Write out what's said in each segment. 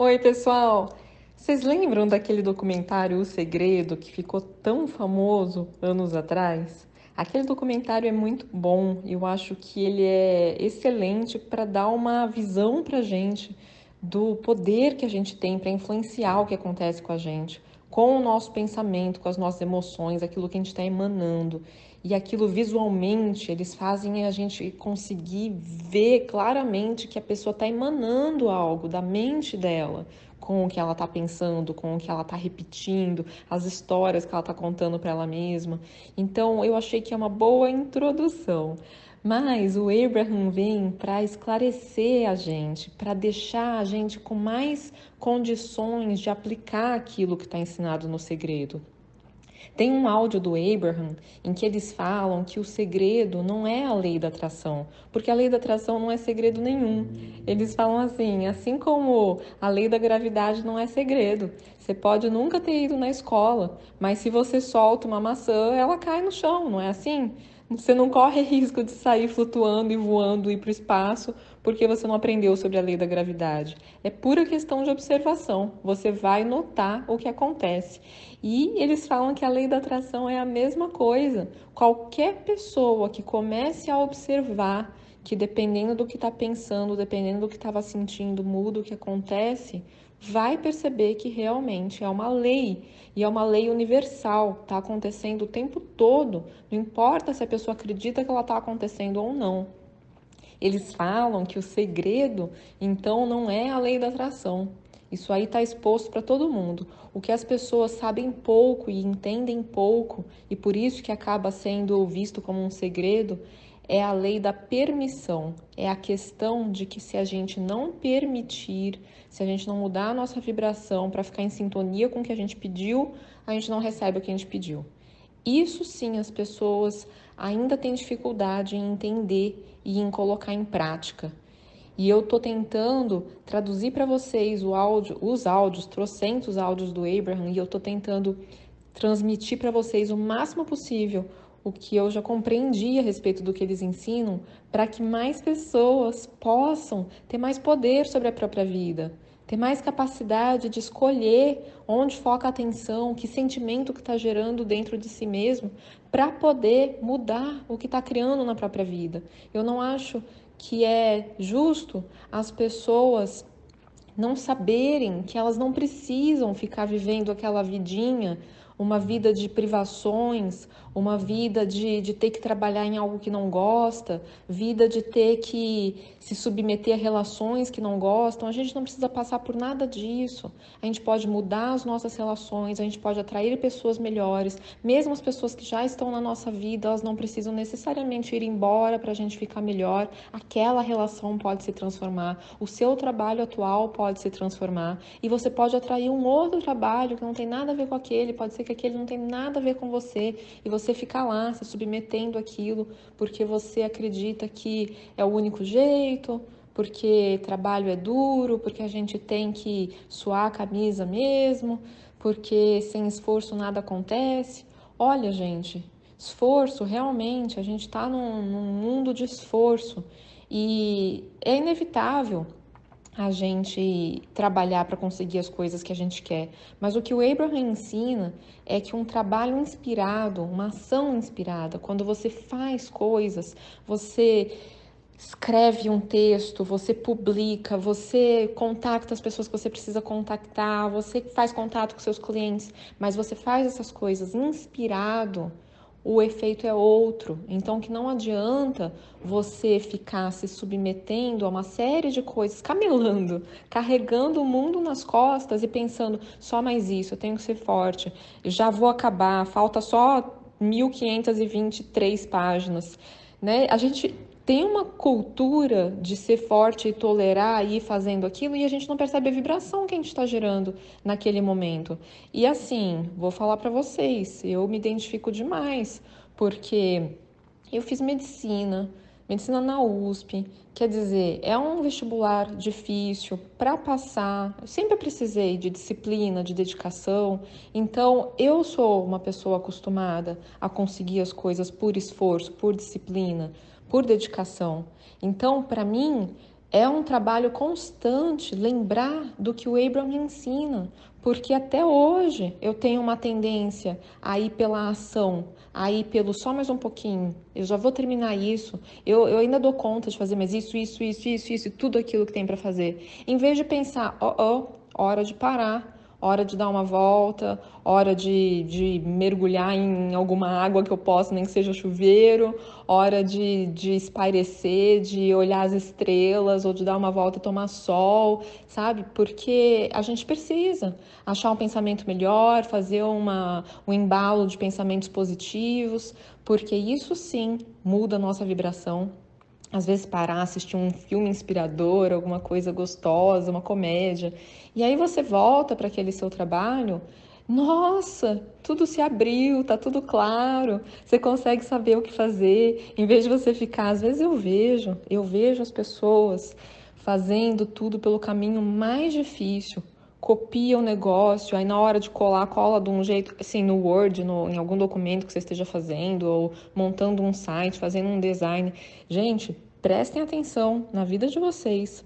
Oi, pessoal! Vocês lembram daquele documentário O Segredo que ficou tão famoso anos atrás? Aquele documentário é muito bom, eu acho que ele é excelente para dar uma visão para gente do poder que a gente tem para influenciar o que acontece com a gente, com o nosso pensamento, com as nossas emoções, aquilo que a gente está emanando. E aquilo visualmente, eles fazem a gente conseguir ver claramente que a pessoa está emanando algo da mente dela, com o que ela está pensando, com o que ela está repetindo, as histórias que ela está contando para ela mesma. Então, eu achei que é uma boa introdução. Mas o Abraham vem para esclarecer a gente, para deixar a gente com mais condições de aplicar aquilo que está ensinado no segredo. Tem um áudio do Abraham em que eles falam que o segredo não é a lei da atração, porque a lei da atração não é segredo nenhum. Eles falam assim: assim como a lei da gravidade não é segredo. Você pode nunca ter ido na escola, mas se você solta uma maçã, ela cai no chão, não é assim? Você não corre risco de sair flutuando e voando e ir para o espaço porque você não aprendeu sobre a lei da gravidade. É pura questão de observação. Você vai notar o que acontece. E eles falam que a lei da atração é a mesma coisa. Qualquer pessoa que comece a observar que dependendo do que está pensando, dependendo do que estava sentindo, muda o que acontece, vai perceber que realmente é uma lei e é uma lei universal, está acontecendo o tempo todo, não importa se a pessoa acredita que ela está acontecendo ou não. Eles falam que o segredo, então, não é a lei da atração. Isso aí está exposto para todo mundo. O que as pessoas sabem pouco e entendem pouco, e por isso que acaba sendo visto como um segredo, é a lei da permissão. É a questão de que se a gente não permitir, se a gente não mudar a nossa vibração para ficar em sintonia com o que a gente pediu, a gente não recebe o que a gente pediu. Isso sim as pessoas ainda têm dificuldade em entender e em colocar em prática. E eu estou tentando traduzir para vocês o áudio, os áudios, trocentos áudios do Abraham, e eu estou tentando transmitir para vocês o máximo possível o que eu já compreendi a respeito do que eles ensinam, para que mais pessoas possam ter mais poder sobre a própria vida, ter mais capacidade de escolher onde foca a atenção, que sentimento que está gerando dentro de si mesmo, para poder mudar o que está criando na própria vida. Eu não acho que é justo as pessoas não saberem que elas não precisam ficar vivendo aquela vidinha uma vida de privações, uma vida de, de ter que trabalhar em algo que não gosta, vida de ter que se submeter a relações que não gostam. A gente não precisa passar por nada disso. A gente pode mudar as nossas relações, a gente pode atrair pessoas melhores. Mesmo as pessoas que já estão na nossa vida, elas não precisam necessariamente ir embora para a gente ficar melhor. Aquela relação pode se transformar, o seu trabalho atual pode se transformar e você pode atrair um outro trabalho que não tem nada a ver com aquele, pode ser que aquele não tem nada a ver com você e você fica lá se submetendo àquilo porque você acredita que é o único jeito, porque trabalho é duro, porque a gente tem que suar a camisa mesmo, porque sem esforço nada acontece. Olha, gente, esforço realmente, a gente está num, num mundo de esforço e é inevitável a gente trabalhar para conseguir as coisas que a gente quer. Mas o que o Abraham ensina é que um trabalho inspirado, uma ação inspirada, quando você faz coisas, você escreve um texto, você publica, você contacta as pessoas que você precisa contactar, você faz contato com seus clientes, mas você faz essas coisas inspirado o efeito é outro. Então, que não adianta você ficar se submetendo a uma série de coisas, camelando, carregando o mundo nas costas e pensando só mais isso, eu tenho que ser forte, já vou acabar, falta só 1523 páginas. Né? A gente tem uma cultura de ser forte e tolerar e ir fazendo aquilo e a gente não percebe a vibração que a gente está gerando naquele momento. E assim, vou falar para vocês, eu me identifico demais, porque eu fiz medicina, medicina na USP, quer dizer, é um vestibular difícil para passar. Eu sempre precisei de disciplina, de dedicação. Então, eu sou uma pessoa acostumada a conseguir as coisas por esforço, por disciplina por dedicação. Então, para mim, é um trabalho constante lembrar do que o Abraham ensina, porque até hoje eu tenho uma tendência a ir pela ação, a ir pelo só mais um pouquinho, eu já vou terminar isso, eu, eu ainda dou conta de fazer mais isso, isso, isso, isso, isso, e tudo aquilo que tem para fazer. Em vez de pensar, ó, oh, ó, oh, hora de parar, hora de dar uma volta, hora de, de mergulhar em alguma água que eu possa, nem que seja chuveiro, hora de, de espairecer, de olhar as estrelas ou de dar uma volta e tomar sol, sabe? Porque a gente precisa achar um pensamento melhor, fazer uma, um embalo de pensamentos positivos, porque isso sim muda a nossa vibração, às vezes parar, assistir um filme inspirador, alguma coisa gostosa, uma comédia, e aí você volta para aquele seu trabalho, nossa, tudo se abriu, tá tudo claro, você consegue saber o que fazer, em vez de você ficar, às vezes eu vejo, eu vejo as pessoas fazendo tudo pelo caminho mais difícil, copia o negócio, aí na hora de colar, cola de um jeito, assim, no Word, no, em algum documento que você esteja fazendo, ou montando um site, fazendo um design. Gente, prestem atenção na vida de vocês.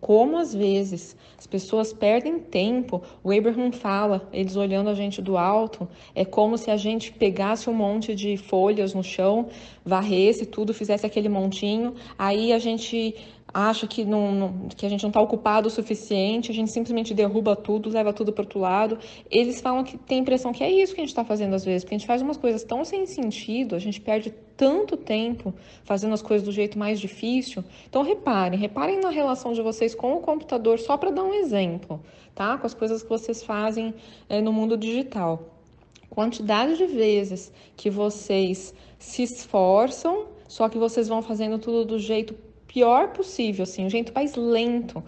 Como às vezes as pessoas perdem tempo, o Abraham fala, eles olhando a gente do alto, é como se a gente pegasse um monte de folhas no chão, varresse tudo, fizesse aquele montinho, aí a gente acha que, não, não, que a gente não está ocupado o suficiente, a gente simplesmente derruba tudo, leva tudo para outro lado. Eles falam que tem a impressão que é isso que a gente está fazendo às vezes, porque a gente faz umas coisas tão sem sentido, a gente perde tanto tempo fazendo as coisas do jeito mais difícil. Então reparem, reparem na relação de vocês com o computador, só para dar um exemplo, tá? Com as coisas que vocês fazem é, no mundo digital. Quantidade de vezes que vocês se esforçam, só que vocês vão fazendo tudo do jeito pior possível, assim, o jeito mais lento.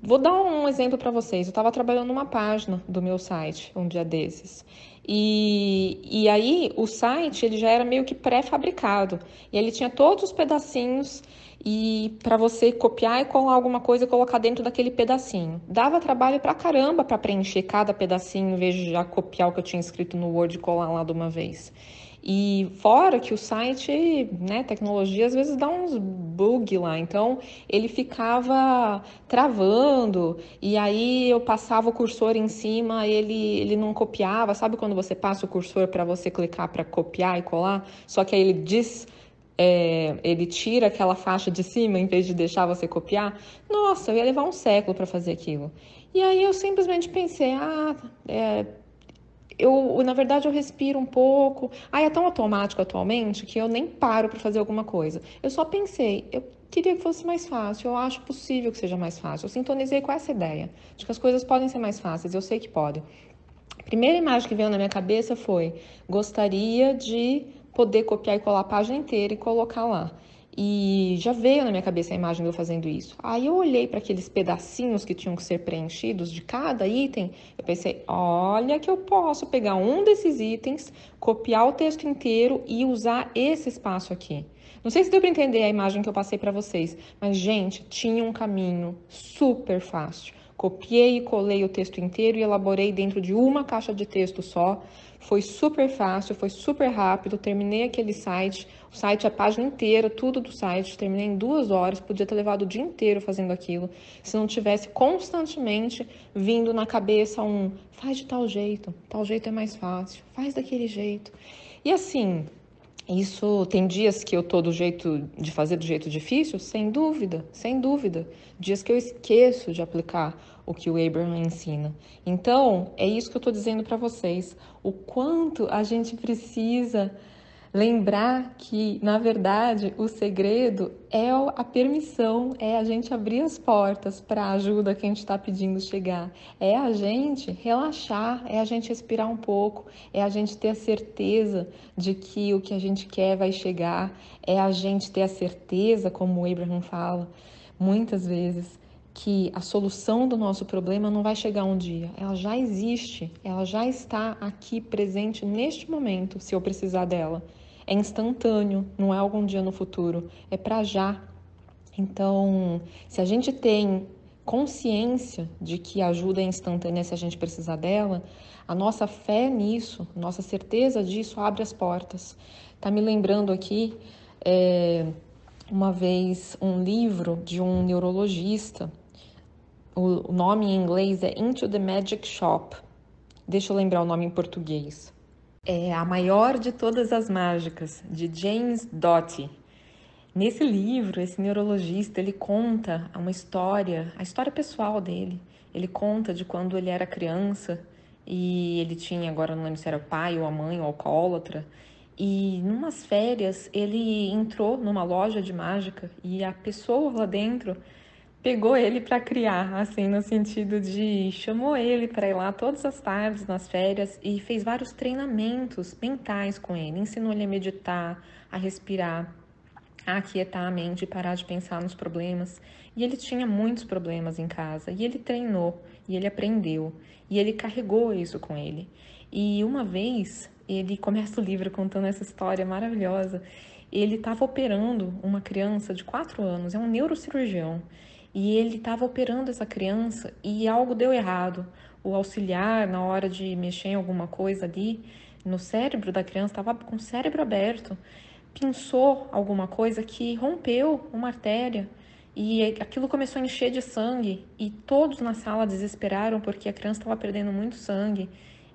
Vou dar um exemplo para vocês. Eu estava trabalhando numa página do meu site um dia desses. E, e aí o site ele já era meio que pré-fabricado. E ele tinha todos os pedacinhos e para você copiar e colar alguma coisa e colocar dentro daquele pedacinho. Dava trabalho para caramba para preencher cada pedacinho em vez de já copiar o que eu tinha escrito no Word e colar lá de uma vez. E fora que o site, né, tecnologia às vezes dá uns bug lá, então ele ficava travando. E aí eu passava o cursor em cima, ele ele não copiava, sabe quando você passa o cursor para você clicar para copiar e colar, só que aí ele diz é, ele tira aquela faixa de cima em vez de deixar você copiar, nossa, eu ia levar um século para fazer aquilo. E aí eu simplesmente pensei, ah, é, eu, na verdade, eu respiro um pouco. Ah, é tão automático atualmente que eu nem paro para fazer alguma coisa. Eu só pensei, eu queria que fosse mais fácil, eu acho possível que seja mais fácil. Eu sintonizei com essa ideia de que as coisas podem ser mais fáceis, eu sei que podem. A primeira imagem que veio na minha cabeça foi: gostaria de poder copiar e colar a página inteira e colocar lá. E já veio na minha cabeça a imagem de eu fazendo isso. Aí eu olhei para aqueles pedacinhos que tinham que ser preenchidos de cada item. Eu pensei, olha que eu posso pegar um desses itens, copiar o texto inteiro e usar esse espaço aqui. Não sei se deu para entender a imagem que eu passei para vocês, mas gente, tinha um caminho super fácil. Copiei e colei o texto inteiro e elaborei dentro de uma caixa de texto só. Foi super fácil, foi super rápido. Terminei aquele site, o site, a página inteira, tudo do site. Terminei em duas horas. Podia ter levado o dia inteiro fazendo aquilo, se não tivesse constantemente vindo na cabeça um faz de tal jeito, tal jeito é mais fácil, faz daquele jeito. E assim, isso tem dias que eu tô do jeito de fazer do jeito difícil, sem dúvida, sem dúvida. Dias que eu esqueço de aplicar o que o Abraham ensina. Então, é isso que eu estou dizendo para vocês. O quanto a gente precisa Lembrar que, na verdade, o segredo é a permissão, é a gente abrir as portas para a ajuda que a gente está pedindo chegar, é a gente relaxar, é a gente respirar um pouco, é a gente ter a certeza de que o que a gente quer vai chegar, é a gente ter a certeza, como o Abraham fala muitas vezes, que a solução do nosso problema não vai chegar um dia, ela já existe, ela já está aqui presente neste momento, se eu precisar dela é instantâneo, não é algum dia no futuro, é para já. Então, se a gente tem consciência de que a ajuda é instantânea se a gente precisar dela, a nossa fé nisso, nossa certeza disso abre as portas. Tá me lembrando aqui é, uma vez um livro de um neurologista. O nome em inglês é Into the Magic Shop. Deixa eu lembrar o nome em português. É a maior de todas as mágicas, de James Doty. Nesse livro, esse neurologista, ele conta uma história, a história pessoal dele. Ele conta de quando ele era criança e ele tinha, agora não lembro se era o pai ou a mãe ou alcoólatra, e numas férias ele entrou numa loja de mágica e a pessoa lá dentro pegou ele para criar, assim, no sentido de chamou ele para ir lá todas as tardes nas férias e fez vários treinamentos mentais com ele, ensinou ele a meditar, a respirar, a aquietar a mente e parar de pensar nos problemas. E ele tinha muitos problemas em casa, e ele treinou, e ele aprendeu, e ele carregou isso com ele. E uma vez, ele começa o livro contando essa história maravilhosa. Ele estava operando uma criança de 4 anos, é um neurocirurgião, e ele estava operando essa criança e algo deu errado. O auxiliar, na hora de mexer em alguma coisa ali, no cérebro da criança, estava com o cérebro aberto pinçou alguma coisa que rompeu uma artéria e aquilo começou a encher de sangue e todos na sala desesperaram porque a criança estava perdendo muito sangue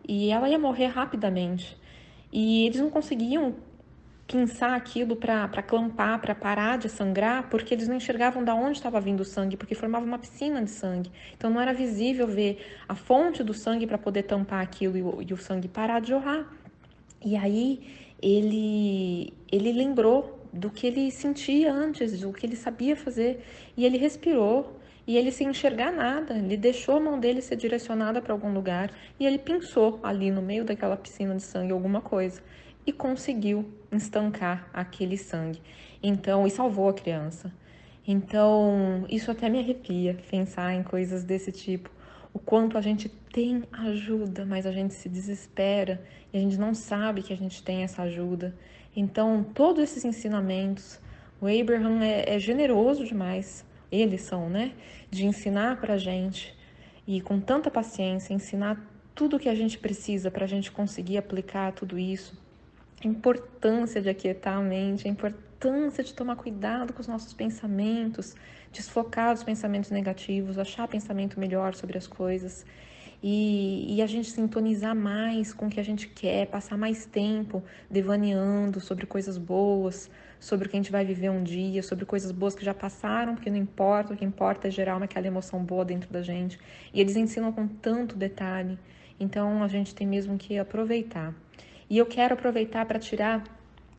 e ela ia morrer rapidamente. E eles não conseguiam pinçar aquilo para clampar, para parar de sangrar, porque eles não enxergavam de onde estava vindo o sangue, porque formava uma piscina de sangue. Então não era visível ver a fonte do sangue para poder tampar aquilo e o, e o sangue parar de jorrar. E aí ele, ele lembrou do que ele sentia antes, do que ele sabia fazer, e ele respirou, e ele sem enxergar nada, ele deixou a mão dele ser direcionada para algum lugar, e ele pensou ali no meio daquela piscina de sangue alguma coisa, e conseguiu estancar aquele sangue. Então, e salvou a criança. Então, isso até me arrepia pensar em coisas desse tipo o quanto a gente tem ajuda, mas a gente se desespera e a gente não sabe que a gente tem essa ajuda. Então, todos esses ensinamentos, o Abraham é, é generoso demais, eles são, né? De ensinar para a gente e com tanta paciência, ensinar tudo o que a gente precisa para a gente conseguir aplicar tudo isso. A importância de aquietar a mente, a importância de tomar cuidado com os nossos pensamentos, desfocar os pensamentos negativos, achar pensamento melhor sobre as coisas e, e, a gente sintonizar mais com o que a gente quer, passar mais tempo devaneando sobre coisas boas, sobre o que a gente vai viver um dia, sobre coisas boas que já passaram, porque não importa, o que importa é gerar uma, aquela emoção boa dentro da gente. E eles ensinam com tanto detalhe, então a gente tem mesmo que aproveitar. E eu quero aproveitar para tirar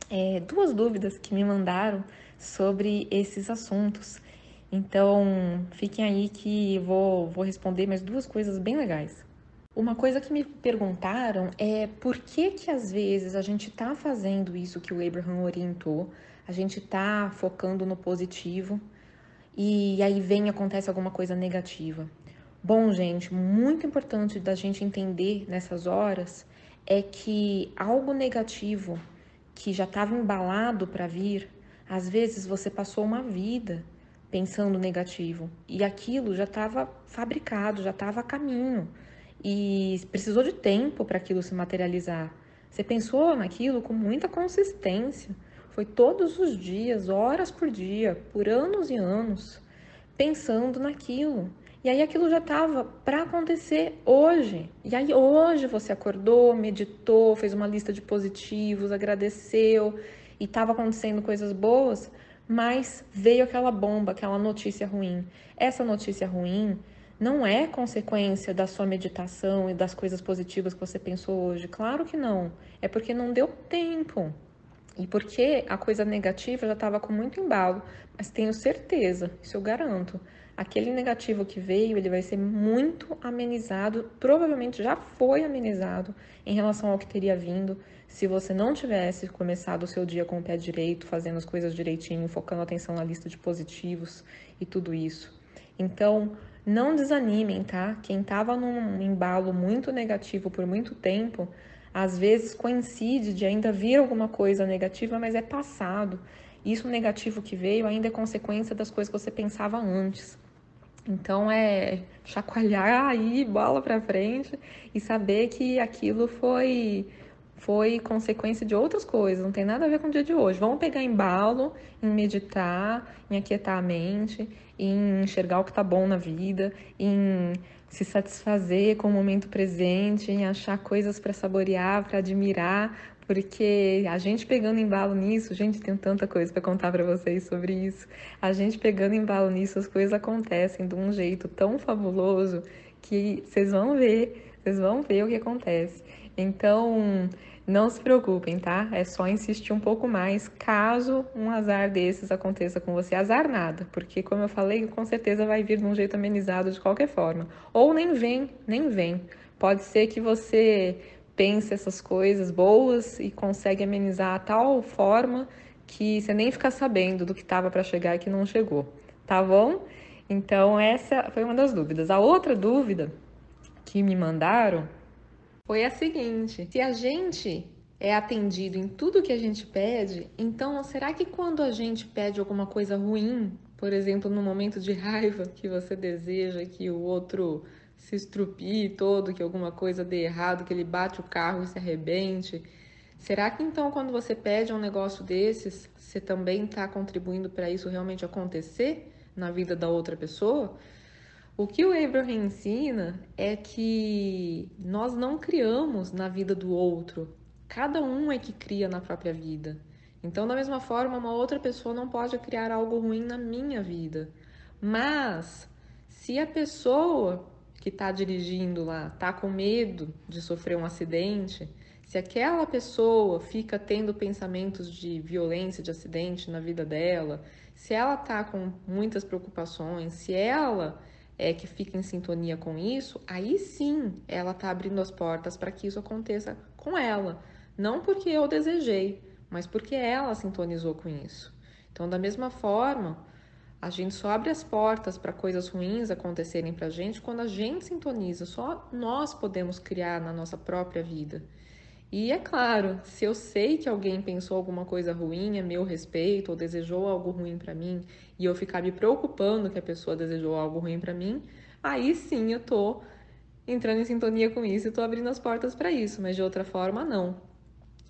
é, duas dúvidas que me mandaram sobre esses assuntos. Então, fiquem aí que vou, vou responder mais duas coisas bem legais. Uma coisa que me perguntaram é por que que às vezes a gente está fazendo isso que o Abraham orientou, a gente está focando no positivo e aí vem acontece alguma coisa negativa. Bom, gente, muito importante da gente entender nessas horas é que algo negativo que já estava embalado para vir, às vezes você passou uma vida pensando negativo. E aquilo já estava fabricado, já estava a caminho. E precisou de tempo para aquilo se materializar. Você pensou naquilo com muita consistência. Foi todos os dias, horas por dia, por anos e anos, pensando naquilo. E aí aquilo já estava para acontecer hoje. E aí hoje você acordou, meditou, fez uma lista de positivos, agradeceu e estava acontecendo coisas boas mas veio aquela bomba, aquela notícia ruim. Essa notícia ruim não é consequência da sua meditação e das coisas positivas que você pensou hoje. Claro que não. É porque não deu tempo. E porque a coisa negativa já estava com muito embalo. Mas tenho certeza, isso eu garanto. Aquele negativo que veio, ele vai ser muito amenizado, provavelmente já foi amenizado em relação ao que teria vindo se você não tivesse começado o seu dia com o pé direito, fazendo as coisas direitinho, focando a atenção na lista de positivos e tudo isso. Então, não desanimem, tá? Quem estava num embalo muito negativo por muito tempo, às vezes coincide de ainda vir alguma coisa negativa, mas é passado. Isso negativo que veio ainda é consequência das coisas que você pensava antes. Então é chacoalhar aí, bola para frente e saber que aquilo foi foi consequência de outras coisas, não tem nada a ver com o dia de hoje. Vamos pegar embalo em meditar, em aquietar a mente, em enxergar o que está bom na vida, em se satisfazer com o momento presente, em achar coisas para saborear, para admirar, porque a gente pegando embalo nisso, gente, tem tanta coisa para contar para vocês sobre isso. A gente pegando embalo nisso, as coisas acontecem de um jeito tão fabuloso que vocês vão ver, vocês vão ver o que acontece. Então, não se preocupem, tá? É só insistir um pouco mais caso um azar desses aconteça com você. Azar nada, porque como eu falei, com certeza vai vir de um jeito amenizado de qualquer forma. Ou nem vem, nem vem. Pode ser que você pense essas coisas boas e consegue amenizar a tal forma que você nem fica sabendo do que estava para chegar e que não chegou, tá bom? Então essa foi uma das dúvidas. A outra dúvida que me mandaram foi a seguinte: se a gente é atendido em tudo que a gente pede, então será que quando a gente pede alguma coisa ruim, por exemplo, no momento de raiva que você deseja que o outro se estrupie todo, que alguma coisa dê errado, que ele bate o carro e se arrebente, será que então quando você pede um negócio desses, você também está contribuindo para isso realmente acontecer na vida da outra pessoa? O que o Abraham ensina é que nós não criamos na vida do outro, cada um é que cria na própria vida. Então, da mesma forma, uma outra pessoa não pode criar algo ruim na minha vida. Mas, se a pessoa que está dirigindo lá está com medo de sofrer um acidente, se aquela pessoa fica tendo pensamentos de violência, de acidente na vida dela, se ela está com muitas preocupações, se ela é, que fica em sintonia com isso, aí sim ela está abrindo as portas para que isso aconteça com ela. Não porque eu desejei, mas porque ela sintonizou com isso. Então, da mesma forma, a gente só abre as portas para coisas ruins acontecerem para a gente quando a gente sintoniza. Só nós podemos criar na nossa própria vida. E é claro, se eu sei que alguém pensou alguma coisa ruim a meu respeito ou desejou algo ruim para mim e eu ficar me preocupando que a pessoa desejou algo ruim para mim, aí sim eu tô entrando em sintonia com isso e tô abrindo as portas para isso, mas de outra forma não.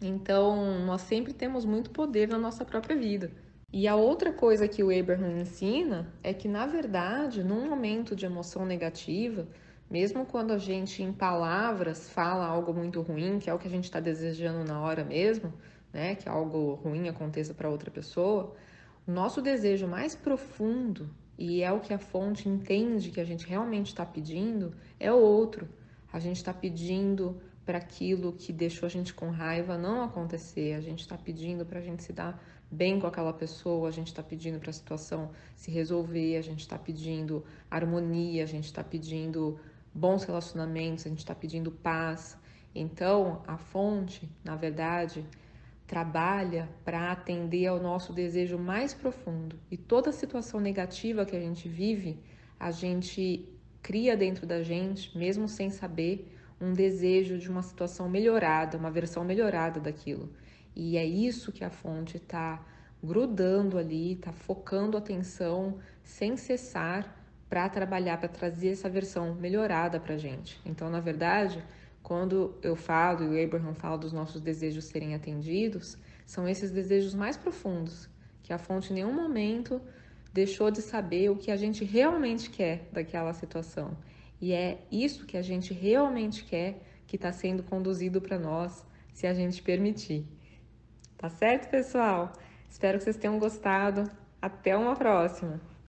Então, nós sempre temos muito poder na nossa própria vida. E a outra coisa que o Abraham ensina é que, na verdade, num momento de emoção negativa, mesmo quando a gente, em palavras, fala algo muito ruim, que é o que a gente está desejando na hora mesmo, né? Que algo ruim aconteça para outra pessoa, o nosso desejo mais profundo, e é o que a fonte entende que a gente realmente está pedindo, é o outro. A gente está pedindo para aquilo que deixou a gente com raiva não acontecer, a gente está pedindo para a gente se dar bem com aquela pessoa, a gente está pedindo para a situação se resolver, a gente está pedindo harmonia, a gente está pedindo bons relacionamentos, a gente está pedindo paz. Então, a fonte, na verdade, trabalha para atender ao nosso desejo mais profundo. E toda situação negativa que a gente vive, a gente cria dentro da gente, mesmo sem saber, um desejo de uma situação melhorada, uma versão melhorada daquilo. E é isso que a fonte está grudando ali, está focando atenção sem cessar para trabalhar, para trazer essa versão melhorada para a gente. Então, na verdade, quando eu falo e o Abraham fala dos nossos desejos serem atendidos, são esses desejos mais profundos, que a fonte em nenhum momento deixou de saber o que a gente realmente quer daquela situação. E é isso que a gente realmente quer que está sendo conduzido para nós, se a gente permitir. Tá certo, pessoal? Espero que vocês tenham gostado. Até uma próxima!